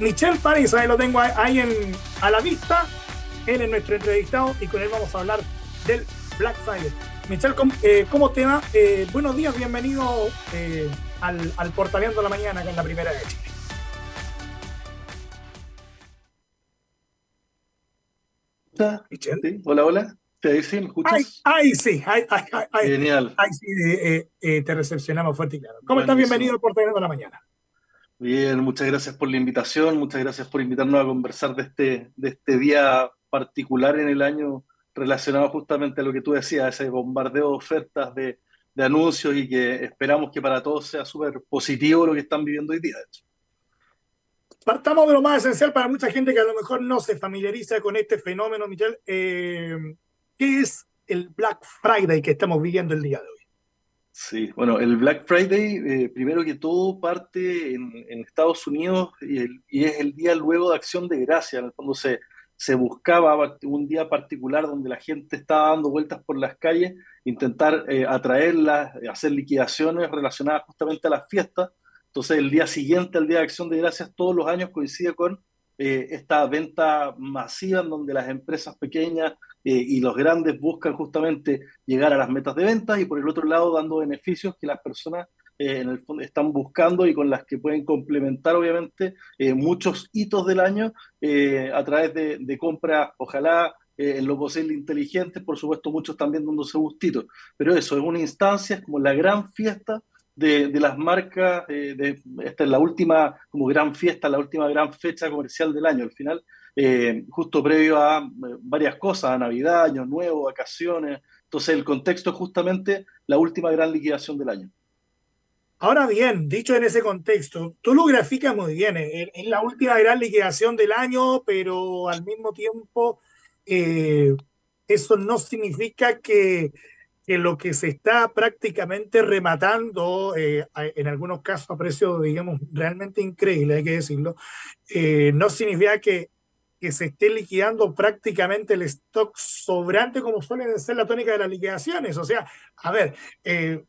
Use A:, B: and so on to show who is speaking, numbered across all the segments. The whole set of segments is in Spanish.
A: Michelle París, ahí lo tengo ahí en, a la vista. Él es nuestro entrevistado y con él vamos a hablar del Black Friday. Michelle, ¿cómo, te va? buenos días, bienvenido al, al Portaleando la Mañana, que es la primera de Chile.
B: ¿Sí? Hola, hola. ¿Te dicen? ¿Me escuchas?
A: Ay, sí, ay, ay, ay,
B: Genial.
A: Sí, eh, eh, te recepcionamos fuerte y claro. ¿Cómo estás? Bienvenido al Portaleando de la Mañana.
B: Bien, muchas gracias por la invitación, muchas gracias por invitarnos a conversar de este, de este día particular en el año relacionado justamente a lo que tú decías, ese bombardeo de ofertas, de, de anuncios y que esperamos que para todos sea súper positivo lo que están viviendo hoy día.
A: Partamos de lo más esencial para mucha gente que a lo mejor no se familiariza con este fenómeno, Michelle. Eh, ¿Qué es el Black Friday que estamos viviendo el día de hoy?
B: Sí, bueno, el Black Friday, eh, primero que todo, parte en, Estados Unidos y, es el día luego de Acción de Gracia. En el fondo se, se buscaba un día particular donde la gente estaba dando vueltas por las calles, intentar eh, atraerlas, hacer liquidaciones relacionadas justamente a las fiestas entonces, el día siguiente al Día de Acción de Gracias, todos los años coincide con eh, esta venta masiva en donde las empresas pequeñas eh, y los grandes buscan justamente llegar a las metas de ventas y por el otro lado dando beneficios que las personas eh, en el fondo están buscando y con las que pueden complementar obviamente muchos hitos del año a través de, de compras, ojalá en lo posible inteligentes, por supuesto muchos también dándose gustitos, pero eso es una instancia, es como la gran fiesta de, las marcas, de, esta es la última como gran fiesta, la última gran fecha comercial del año, al final, eh, justo previo a eh, varias cosas, a Navidad, Año Nuevo, vacaciones, entonces el contexto es justamente la última gran liquidación del año.
A: Ahora bien, dicho en ese contexto, tú lo graficas muy bien, es la última gran liquidación del año, pero al mismo tiempo eh, eso no significa que que lo que se está prácticamente rematando, eh, en algunos casos a precios, digamos, realmente increíble, hay que decirlo, eh, no significa que, que se esté liquidando prácticamente el stock sobrante como suele ser la tónica de las liquidaciones. O sea, a ver, eh,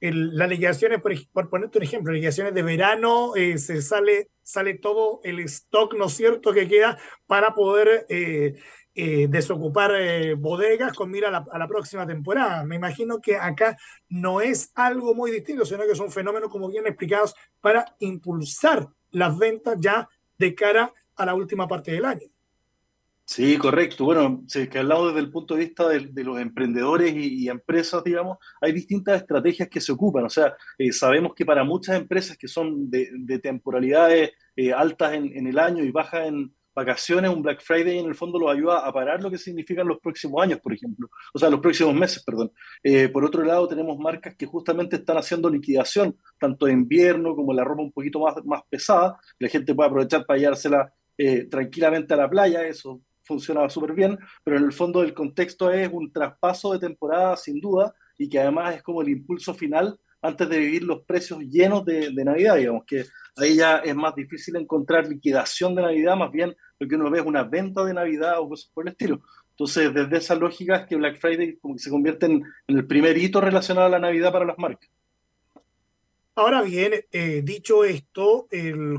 A: las liquidaciones, por, ponerte un ejemplo, liquidaciones de verano, se sale, sale todo el stock, ¿no es cierto?, que queda para poder eh, desocupar eh, bodegas con mira a la, próxima temporada. Me imagino que acá no es algo muy distinto, sino que es un fenómeno, como bien explicados, para impulsar las ventas ya de cara a la última parte del año.
B: Sí, correcto. Bueno, si es que hablamos desde el punto de vista de, los emprendedores y, empresas, digamos, hay distintas estrategias que se ocupan. O sea, eh, sabemos que para muchas empresas que son de, temporalidades altas en, en, el año y bajas en, vacaciones, un Black Friday en el fondo los ayuda a parar lo que significan los próximos años, por ejemplo, o sea, los próximos meses, perdón. Eh, por otro lado, tenemos marcas que justamente están haciendo liquidación, tanto de invierno como la ropa un poquito más, más pesada, la gente puede aprovechar para llevársela eh, tranquilamente a la playa, eso funciona súper bien, pero en el fondo el contexto es un traspaso de temporada sin duda y que además es como el impulso final antes de vivir los precios llenos de, Navidad, digamos que ahí ya es más difícil encontrar liquidación de Navidad, más bien lo que uno ve es una venta de Navidad o cosas por el estilo. Entonces, desde esa lógica es que Black Friday como que se convierte en, el primer hito relacionado a la Navidad para las marcas.
A: Ahora bien, eh, dicho esto,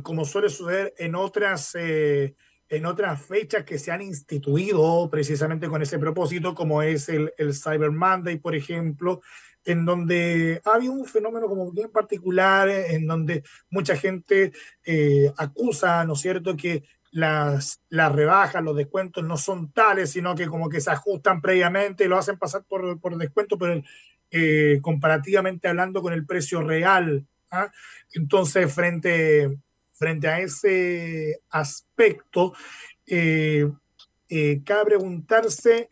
A: como suele suceder en otras, eh, en otras fechas que se han instituido precisamente con ese propósito, como es el, el Cyber Monday, por ejemplo, en donde había un fenómeno como bien particular, en donde mucha gente eh, acusa, ¿no es cierto?, que las, las rebajas, los descuentos no son tales, sino que como que se ajustan previamente, lo hacen pasar por, por descuento, pero eh, comparativamente hablando con el precio real. ¿ah? Entonces, frente, frente a ese aspecto, eh, cabe preguntarse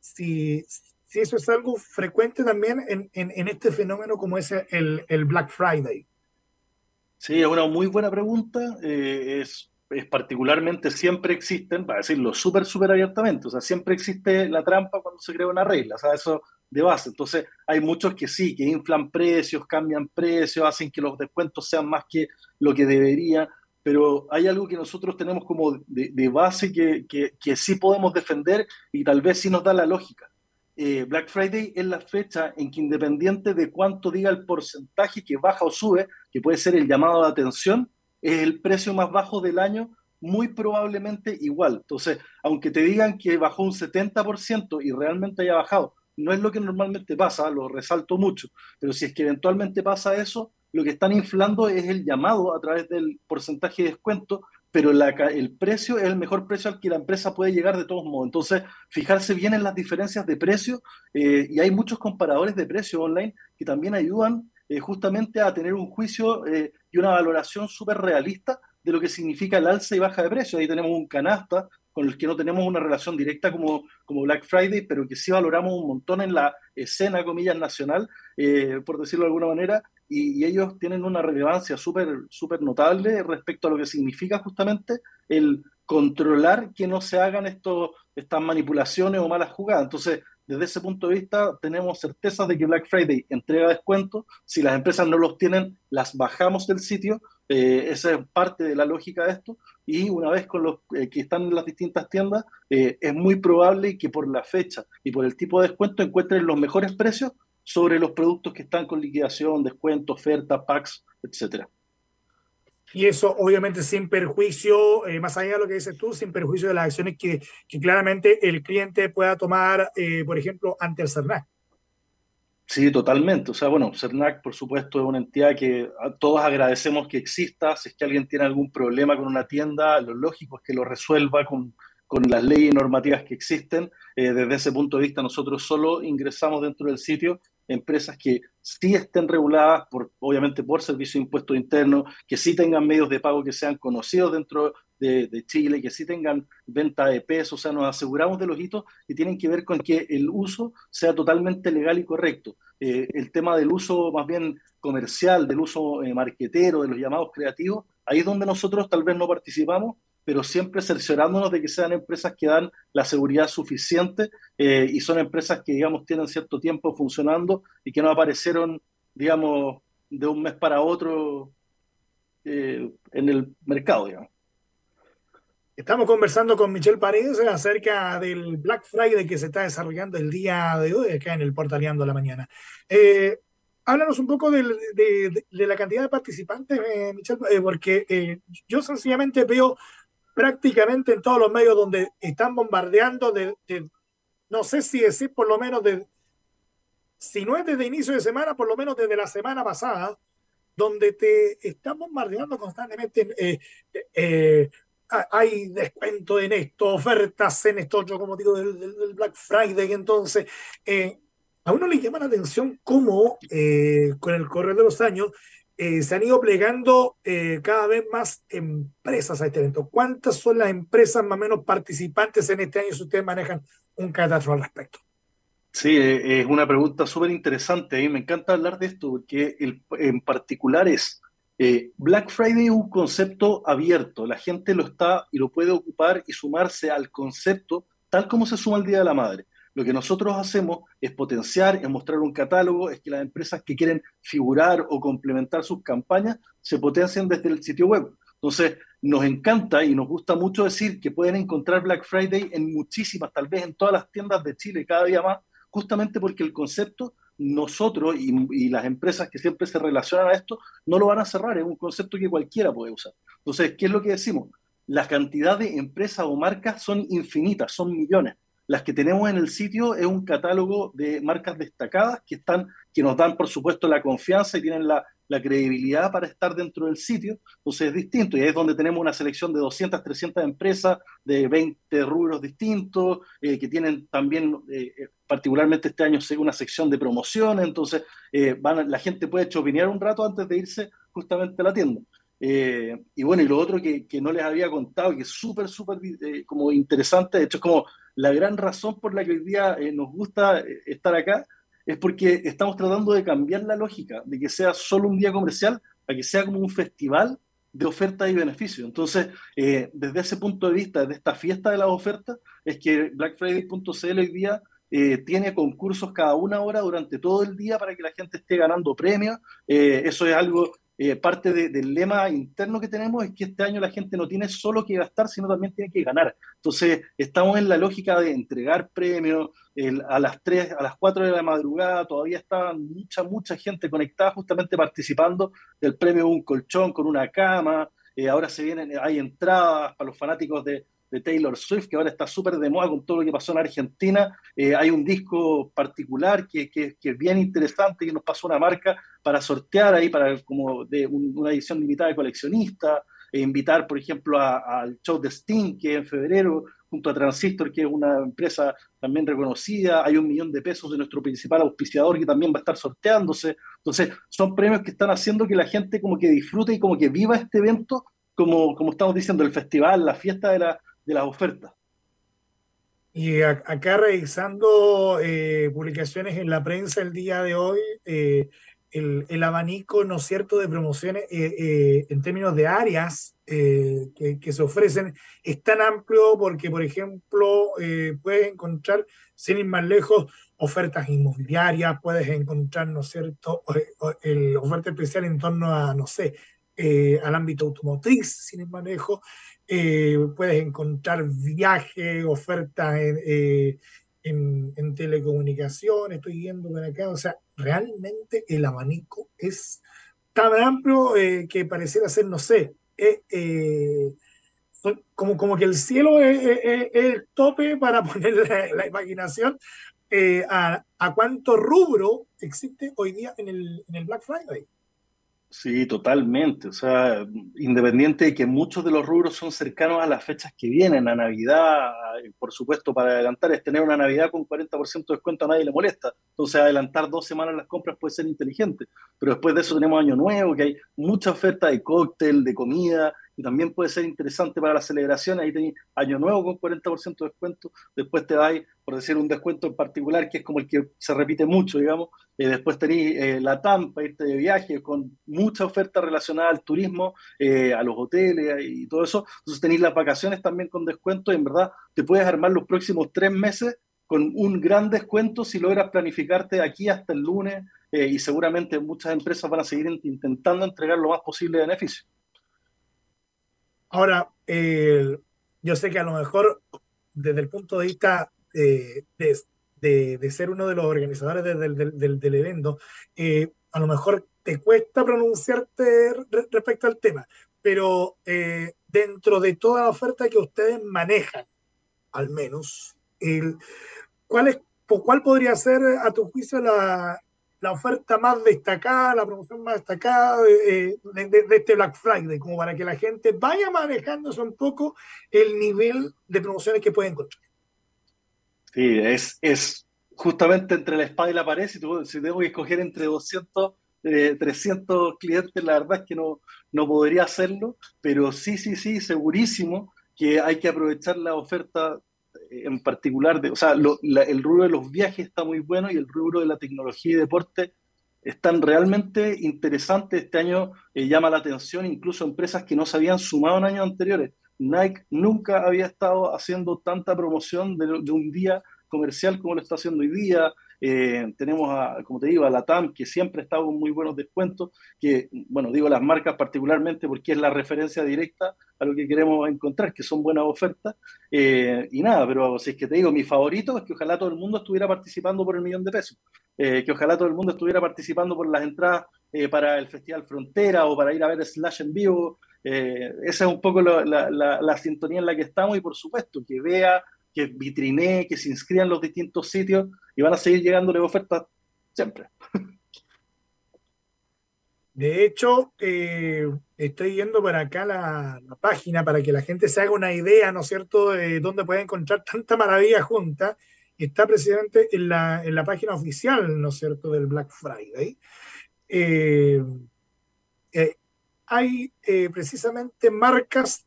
A: si si eso es algo frecuente también en, en, este fenómeno como es el, el, Black Friday.
B: Sí, es una muy buena pregunta. Eh, es, es, particularmente, siempre existen, para decirlo súper, súper abiertamente, o sea, siempre existe la trampa cuando se crea una regla, o sea, eso de base. Entonces, hay muchos que sí, que inflan precios, cambian precios, hacen que los descuentos sean más que lo que debería, pero hay algo que nosotros tenemos como de, de base que, que, que sí podemos defender y tal vez sí nos da la lógica eh, Black Friday es la fecha en que independiente de cuánto diga el porcentaje que baja o sube, que puede ser el llamado de atención, es el precio más bajo del año, muy probablemente igual. Entonces, aunque te digan que bajó un 70% y realmente haya bajado, no es lo que normalmente pasa, lo resalto mucho, pero si es que eventualmente pasa eso, lo que están inflando es el llamado a través del porcentaje de descuento, pero el precio es el mejor precio al que la empresa puede llegar de todos modos. Entonces, fijarse bien en las diferencias de precio, eh, y hay muchos comparadores de precio online que también ayudan eh, justamente a tener un juicio eh, y una valoración súper realista de lo que significa el alza y baja de precio. Ahí tenemos un canasta con el que no tenemos una relación directa como, como Black Friday, pero que sí valoramos un montón en la escena, comillas, nacional, eh, por decirlo de alguna manera, y, ellos tienen una relevancia súper súper notable respecto a lo que significa justamente el controlar que no se hagan estos, estas manipulaciones o malas jugadas. Entonces, desde ese punto de vista, tenemos certeza de que Black Friday entrega descuentos. Si las empresas no los tienen, las bajamos del sitio. Eh, esa es parte de la lógica de esto. Y una vez con los eh, que están en las distintas tiendas, eh, es muy probable que por la fecha y por el tipo de descuento encuentren los mejores precios sobre los productos que están con liquidación, descuento, oferta, packs, etcétera.
A: Y eso obviamente sin perjuicio, eh, más allá de lo que dices tú, sin perjuicio de las acciones que, claramente el cliente pueda tomar, por ejemplo, ante el CERNAC.
B: Sí, totalmente. O sea, bueno, CERNAC, por supuesto, es una entidad que todos agradecemos que exista. Si es que alguien tiene algún problema con una tienda, lo lógico es que lo resuelva con, con las leyes y normativas que existen. Eh, desde ese punto de vista, nosotros solo ingresamos dentro del sitio empresas que sí estén reguladas, por, obviamente por servicio de impuestos internos, que sí tengan medios de pago que sean conocidos dentro de, Chile, que sí tengan venta de pesos, o sea, nos aseguramos de los hitos que tienen que ver con que el uso sea totalmente legal y correcto. Eh, el tema del uso más bien comercial, del uso eh, marquetero, de los llamados creativos, ahí es donde nosotros tal vez no participamos, pero siempre cerciorándonos de que sean empresas que dan la seguridad suficiente eh, y son empresas que, digamos, tienen cierto tiempo funcionando y que no aparecieron, digamos, de un mes para otro eh, en el mercado, digamos.
A: Estamos conversando con Michelle Paredes acerca del Black Friday que se está desarrollando el día de hoy acá en el Portaleando de la Mañana. Eh, háblanos un poco de, la cantidad de participantes, Michelle, porque yo sencillamente veo prácticamente en todos los medios donde están bombardeando de, no sé si decir por lo menos de, si no es desde inicio de semana, por lo menos desde la semana pasada, donde te están bombardeando constantemente. Eh, eh, hay descuento en esto, ofertas en esto, yo como digo, del, Black Friday. Entonces, eh, a uno le llama la atención cómo con el correr de los años eh, se han ido plegando eh, cada vez más empresas a este evento. ¿Cuántas son las empresas más o menos participantes en este año si ustedes manejan un catastro al respecto?
B: Sí, eh, es una pregunta súper interesante. Mí me encanta hablar de esto porque en particular es Black Friday es un concepto abierto. La gente lo está y lo puede ocupar y sumarse al concepto tal como se suma el Día de la Madre. Lo que nosotros hacemos es potenciar, es mostrar un catálogo, es que las empresas que quieren figurar o complementar sus campañas se potencien desde el sitio web. Entonces, nos encanta y nos gusta mucho decir que pueden encontrar Black Friday en muchísimas, tal vez en todas las tiendas de Chile, cada día más, justamente porque el concepto, nosotros y, las empresas que siempre se relacionan a esto, no lo van a cerrar, es un concepto que cualquiera puede usar. Entonces, ¿qué es lo que decimos? La cantidad de empresas o marcas son infinitas, son millones. Las que tenemos en el sitio es un catálogo de marcas destacadas que, están, que nos dan, por supuesto, la confianza y tienen la, credibilidad para estar dentro del sitio. Entonces es distinto y ahí es donde tenemos una selección de 200, 300 empresas de 20 rubros distintos eh, que tienen también, eh, eh, particularmente este año, una sección de promociones. Entonces van, la gente puede chopinear un rato antes de irse justamente a la tienda. y bueno, y lo otro que, que, no les había contado, que es súper, súper como interesante, de hecho es como la gran razón por la que hoy día eh, nos gusta eh, estar acá es porque estamos tratando de cambiar la lógica de que sea solo un día comercial a que sea como un festival de ofertas y beneficios. Entonces, eh, desde ese punto de vista, de esta fiesta de las ofertas, es que BlackFriday.cl hoy día tiene concursos cada una hora durante todo el día para que la gente esté ganando premios. eso es algo eh, parte del lema interno que tenemos es que este año la gente no tiene solo que gastar, sino también tiene que ganar. Entonces, estamos en la lógica de entregar premios. a las 3, a las 4 de la madrugada todavía está mucha, mucha gente conectada justamente participando del premio Un Colchón con una cama. eh, ahora se vienen, hay entradas para los fanáticos de, de Taylor Swift, que ahora está súper de moda con todo lo que pasó en Argentina. Eh, hay un disco particular que, que, que, es bien interesante, que nos pasó una marca para sortear ahí, para como de un, una edición limitada de coleccionista, e invitar, por ejemplo, al show de Sting, que en febrero, junto a Transistor, que es una empresa también reconocida, hay un millón de pesos de nuestro principal auspiciador que también va a estar sorteándose. Entonces, son premios que están haciendo que la gente como que disfrute y como que viva este evento, como, como estamos diciendo, el festival, la fiesta de, la, de las ofertas.
A: Y acá revisando eh, publicaciones en la prensa el día de hoy, eh, el, el, abanico, ¿no es cierto?, de promociones eh, en términos de áreas que, que, se ofrecen es tan amplio porque, por ejemplo, puedes encontrar, sin ir más lejos, ofertas inmobiliarias, puedes encontrar, ¿no es cierto?, el, oferta especial en torno a, no sé, al ámbito automotriz, sin ir más lejos, puedes encontrar viajes, ofertas en en, en telecomunicación, estoy viendo por acá, o sea, realmente el abanico es tan amplio eh, que pareciera ser, no sé, eh, eh, como, como que el cielo es, el tope para poner la, la imaginación a, a, cuánto rubro existe hoy día en el, en el Black Friday.
B: Sí, totalmente. O sea, independiente de que muchos de los rubros son cercanos a las fechas que vienen, a Navidad, por supuesto, para adelantar es tener una Navidad con 40% de descuento a nadie le molesta. Entonces, adelantar dos semanas las compras puede ser inteligente. Pero después de eso tenemos Año Nuevo, que hay mucha oferta de cóctel, de comida, y también puede ser interesante para las celebraciones. Ahí tenéis Año Nuevo con 40% de descuento, después te vais, por decir un descuento en particular, que es como el que se repite mucho, digamos, eh, después tenéis eh, la Tampa, irte de viaje, con mucha oferta relacionada al turismo, eh, a los hoteles y todo eso. Entonces tenéis las vacaciones también con descuento y en verdad te puedes armar los próximos tres meses con un gran descuento si logras planificarte aquí hasta el lunes eh, y seguramente muchas empresas van a seguir intentando entregar lo más posible de beneficio.
A: Ahora, eh, yo sé que a lo mejor desde el punto de vista de, de, de, de ser uno de los organizadores del, del, del, evento, eh, a lo mejor te cuesta pronunciarte re, respecto al tema, pero eh, dentro de toda la oferta que ustedes manejan, al menos, el, ¿cuál, es, ¿cuál podría ser a tu juicio la, la oferta más destacada, la promoción más destacada de, de, de, este Black Friday, como para que la gente vaya manejándose un poco el nivel de promociones que puede encontrar.
B: Sí, es, es justamente entre la espada y la pared, si, si tengo que escoger entre 200, eh, 300 clientes, la verdad es que no, no podría hacerlo, pero sí, sí, sí, segurísimo que hay que aprovechar la oferta en particular, de, o sea, lo, la, el rubro de los viajes está muy bueno y el rubro de la tecnología y deporte están realmente interesantes. Este año eh, llama la atención incluso empresas que no se habían sumado en años anteriores. Nike nunca había estado haciendo tanta promoción de, de un día comercial como lo está haciendo hoy día. Eh, tenemos, a, como te digo, a la TAM, que siempre está con muy buenos descuentos, que, bueno, digo las marcas particularmente porque es la referencia directa a lo que queremos encontrar, que son buenas ofertas. Eh, y nada, pero si es que te digo, mi favorito es que ojalá todo el mundo estuviera participando por el millón de pesos, eh, que ojalá todo el mundo estuviera participando por las entradas para el Festival Frontera o para ir a ver Slash en vivo. esa es un poco la, la sintonía en la que estamos y por supuesto que vea que vitrinee, que se inscriban en los distintos sitios y van a seguir llegándole ofertas siempre.
A: De hecho, eh, estoy yendo por acá la, página para que la gente se haga una idea, ¿no es cierto?, de dónde puede encontrar tanta maravilla junta. Está precisamente en la, en la página oficial, ¿no es cierto?, del Black Friday. Eh, eh, hay precisamente marcas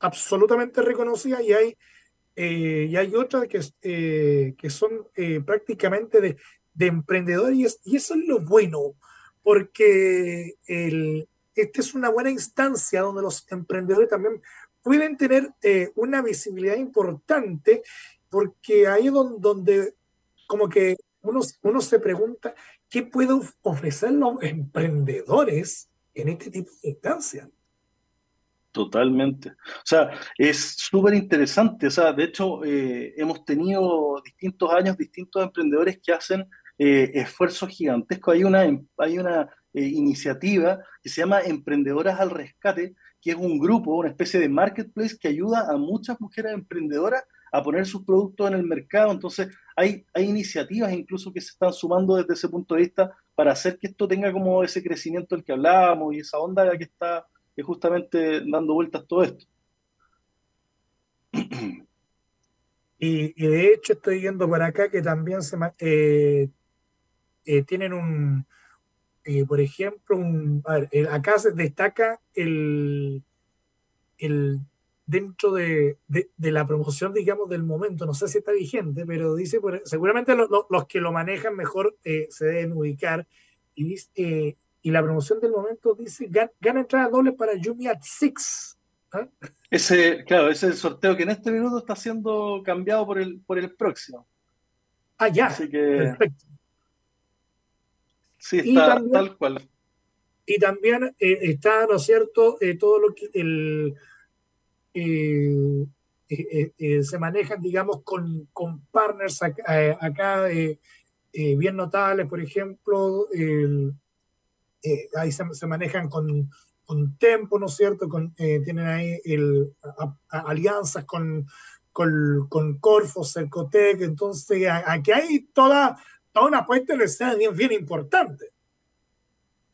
A: absolutamente reconocidas y hay eh, y hay otras que, eh, que son eh, prácticamente de, de emprendedores, y eso es lo bueno, porque el, esta es una buena instancia donde los emprendedores también pueden tener una visibilidad importante, porque ahí es donde, donde como que uno, uno se pregunta, ¿qué pueden ofrecer los emprendedores en este tipo de instancias?
B: Totalmente. O sea, es súper interesante. O sea, de hecho, eh, hemos tenido distintos años, distintos emprendedores que hacen eh, esfuerzos gigantescos. Hay una, hay una eh, iniciativa que se llama Emprendedoras al Rescate, que es un grupo, una especie de marketplace que ayuda a muchas mujeres emprendedoras a poner sus productos en el mercado. Entonces, hay, hay iniciativas incluso que se están sumando desde ese punto de vista para hacer que esto tenga como ese crecimiento del que hablábamos y esa onda que está justamente dando vueltas todo esto.
A: Y, de hecho estoy viendo por acá que también se eh, eh, tienen un, eh, por ejemplo, un, a ver, acá se destaca el, el dentro de, la promoción, digamos, del momento, no sé si está vigente, pero dice, seguramente los que lo manejan mejor se deben ubicar, y, dice, y la promoción del momento dice, gana, entrada doble para Yumi at Six.
B: ¿ah? Ese, claro, ese es el sorteo que en este minuto está siendo cambiado por el, por el próximo.
A: Ah, ya. Así que. Perfecto.
B: Sí, está tal cual.
A: Y también eh, está, ¿no es cierto?, eh, todo lo que el, eh, se manejan, digamos, con, con partners acá, acá bien notables, por ejemplo, ahí se, manejan con con Tempo, ¿no es cierto? Con, eh, tienen ahí el, alianzas con, con, con Corfo, Cercotec, entonces aquí hay toda, toda una puesta en escena bien, bien importante.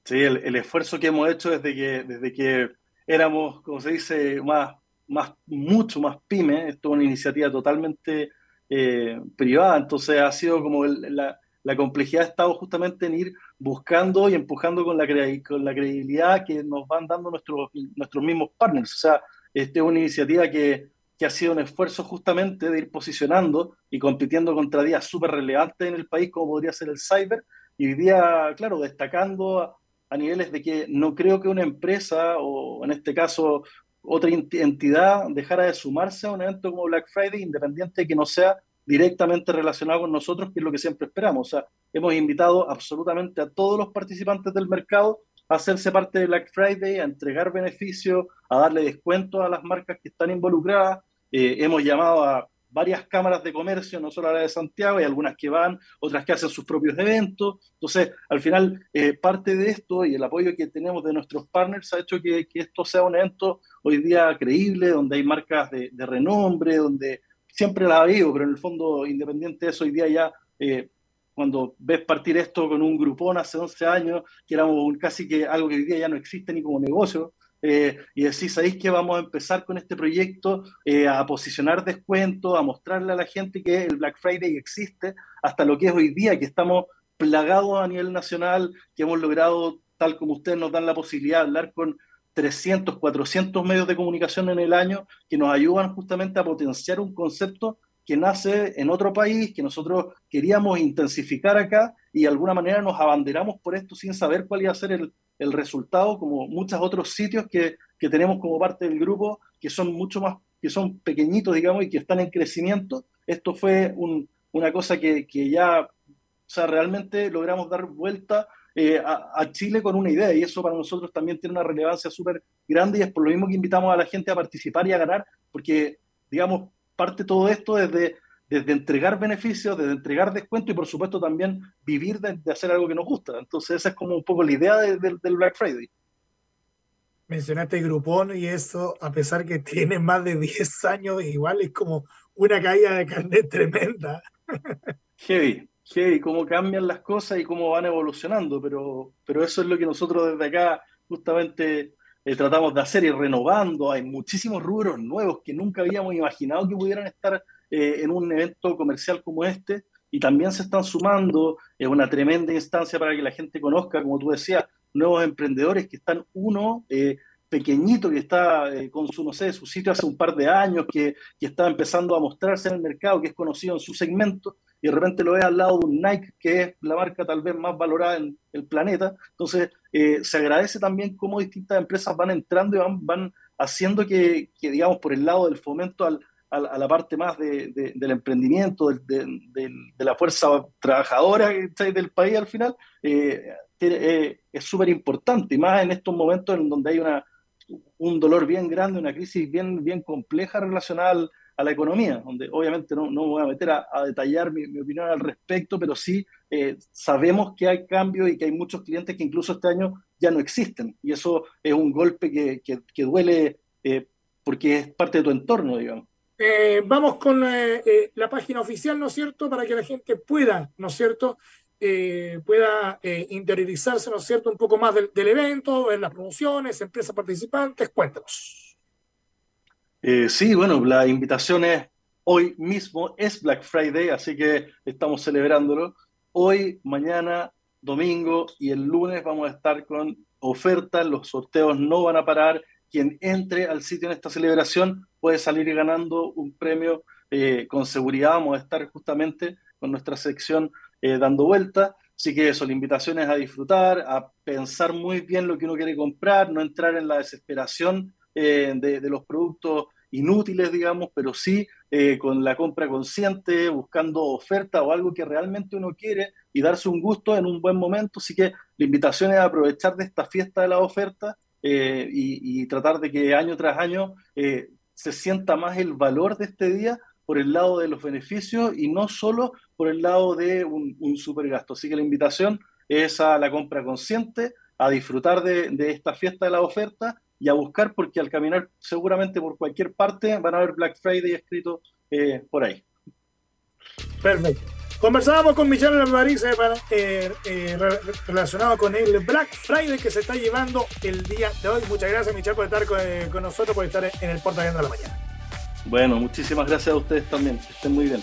B: Sí, el, esfuerzo que hemos hecho desde que, desde que éramos, como se dice, más, más, mucho más pyme, esto es una iniciativa totalmente eh, privada, entonces ha sido como la, la complejidad ha estado justamente en ir buscando y empujando con la, con la credibilidad que nos van dando nuestros, nuestros mismos partners. O sea, esta es una iniciativa que, que ha sido un esfuerzo justamente de ir posicionando y compitiendo contra días súper relevantes en el país, como podría ser el cyber, y hoy día, claro, destacando a, a niveles de que no creo que una empresa, o en este caso otra entidad, dejara de sumarse a un evento como Black Friday, independiente de que no sea directamente relacionado con nosotros, que es lo que siempre esperamos. O sea, hemos invitado absolutamente a todos los participantes del mercado a hacerse parte de Black Friday, a entregar beneficios, a darle descuentos a las marcas que están involucradas. Eh, hemos llamado a varias cámaras de comercio, no solo a la de Santiago, y algunas que van, otras que hacen sus propios eventos. Entonces, al final, eh, parte de esto y el apoyo que tenemos de nuestros partners ha hecho que, que esto sea un evento hoy día creíble, donde hay marcas de renombre, donde siempre la ha habido, pero en el fondo, independiente de eso, hoy día ya, eh, cuando ves partir esto con un grupón hace 11 años, que éramos casi que algo que hoy día ya no existe ni como negocio, eh, y decís, ¿sabéis que vamos a empezar con este proyecto eh, a posicionar descuentos, a mostrarle a la gente que el Black Friday existe, hasta lo que es hoy día, que estamos plagados a nivel nacional, que hemos logrado, tal como ustedes nos dan la posibilidad de hablar con 300, 400 medios de comunicación en el año que nos ayudan justamente a potenciar un concepto que nace en otro país, que nosotros queríamos intensificar acá y de alguna manera nos abanderamos por esto sin saber cuál iba a ser el, el resultado, como muchos otros sitios que, que, tenemos como parte del grupo, que son mucho más, que son pequeñitos, digamos, y que están en crecimiento. Esto fue un, una cosa que, que ya, o sea, realmente logramos dar vuelta eh, a, Chile con una idea y eso para nosotros también tiene una relevancia súper grande y es por lo mismo que invitamos a la gente a participar y a ganar, porque, digamos, parte todo esto desde, desde entregar beneficios, desde entregar descuento y por supuesto también vivir de, hacer algo que nos gusta. Entonces esa es como un poco la idea del Black Friday.
A: Mencionaste Grupón y eso, a pesar que tiene más de 10 años, igual es como una caída de carnet tremenda.
B: Heavy, y cómo cambian las cosas y cómo van evolucionando, pero, pero eso es lo que nosotros desde acá justamente eh, tratamos de hacer y renovando. Hay muchísimos rubros nuevos que nunca habíamos imaginado que pudieran estar eh, en un evento comercial como este y también se están sumando. Es una tremenda instancia para que la gente conozca, como tú decías, nuevos emprendedores que están uno. Eh, pequeñito que está con su, no sé, su sitio hace un par de años, que, que está empezando a mostrarse en el mercado, que es conocido en su segmento, y de repente lo ves al lado de un Nike, que es la marca tal vez más valorada en el planeta. Entonces, eh, se agradece también cómo distintas empresas van entrando y van, van haciendo que, digamos, por el lado del fomento al, a la parte más de, del emprendimiento, de, la fuerza trabajadora del país al final, eh, eh, es súper importante, y más en estos momentos en donde hay una, un dolor bien grande, una crisis bien, bien compleja relacionada a la economía, donde obviamente no, no voy a meter a, detallar mi, opinión al respecto, pero sí eh, sabemos que hay cambios y que hay muchos clientes que incluso este año ya no existen. Y eso es un golpe que, que, duele eh, porque es parte de tu entorno, digamos.
A: Eh, vamos con la página oficial, ¿no es cierto?, para que la gente pueda, ¿no es cierto?, pueda interiorizarse, ¿no es cierto?, un poco más del, del evento, ver las promociones, empresas participantes. Cuéntanos.
B: Sí, bueno, la invitación es hoy mismo, es Black Friday, así que estamos celebrándolo. Hoy, mañana, domingo y el lunes vamos a estar con ofertas, los sorteos no van a parar. Quien entre al sitio en esta celebración puede salir ganando un premio eh, con seguridad. Vamos a estar justamente con nuestra sección eh, dando vueltas. Así que eso, la invitación es a disfrutar, a pensar muy bien lo que uno quiere comprar, no entrar en la desesperación eh, de, de, los productos inútiles, digamos, pero sí eh, con la compra consciente, buscando oferta o algo que realmente uno quiere y darse un gusto en un buen momento. Así que la invitación es aprovechar de esta fiesta de la oferta eh, y, tratar de que año tras año eh, se sienta más el valor de este día por el lado de los beneficios y no solo por el lado de un, un supergasto. Así que la invitación es a la compra consciente, a disfrutar de, de esta fiesta de la oferta y a buscar porque al caminar seguramente por cualquier parte van a ver Black Friday escrito eh, por ahí.
A: Perfecto. Conversábamos con Michelle Alvariz eh, eh, relacionado con el Black Friday que se está llevando el día de hoy. Muchas gracias, Michelle, por estar con, nosotros, por estar en el Porta de la Mañana.
B: Bueno, muchísimas gracias a ustedes también. Que estén muy bien.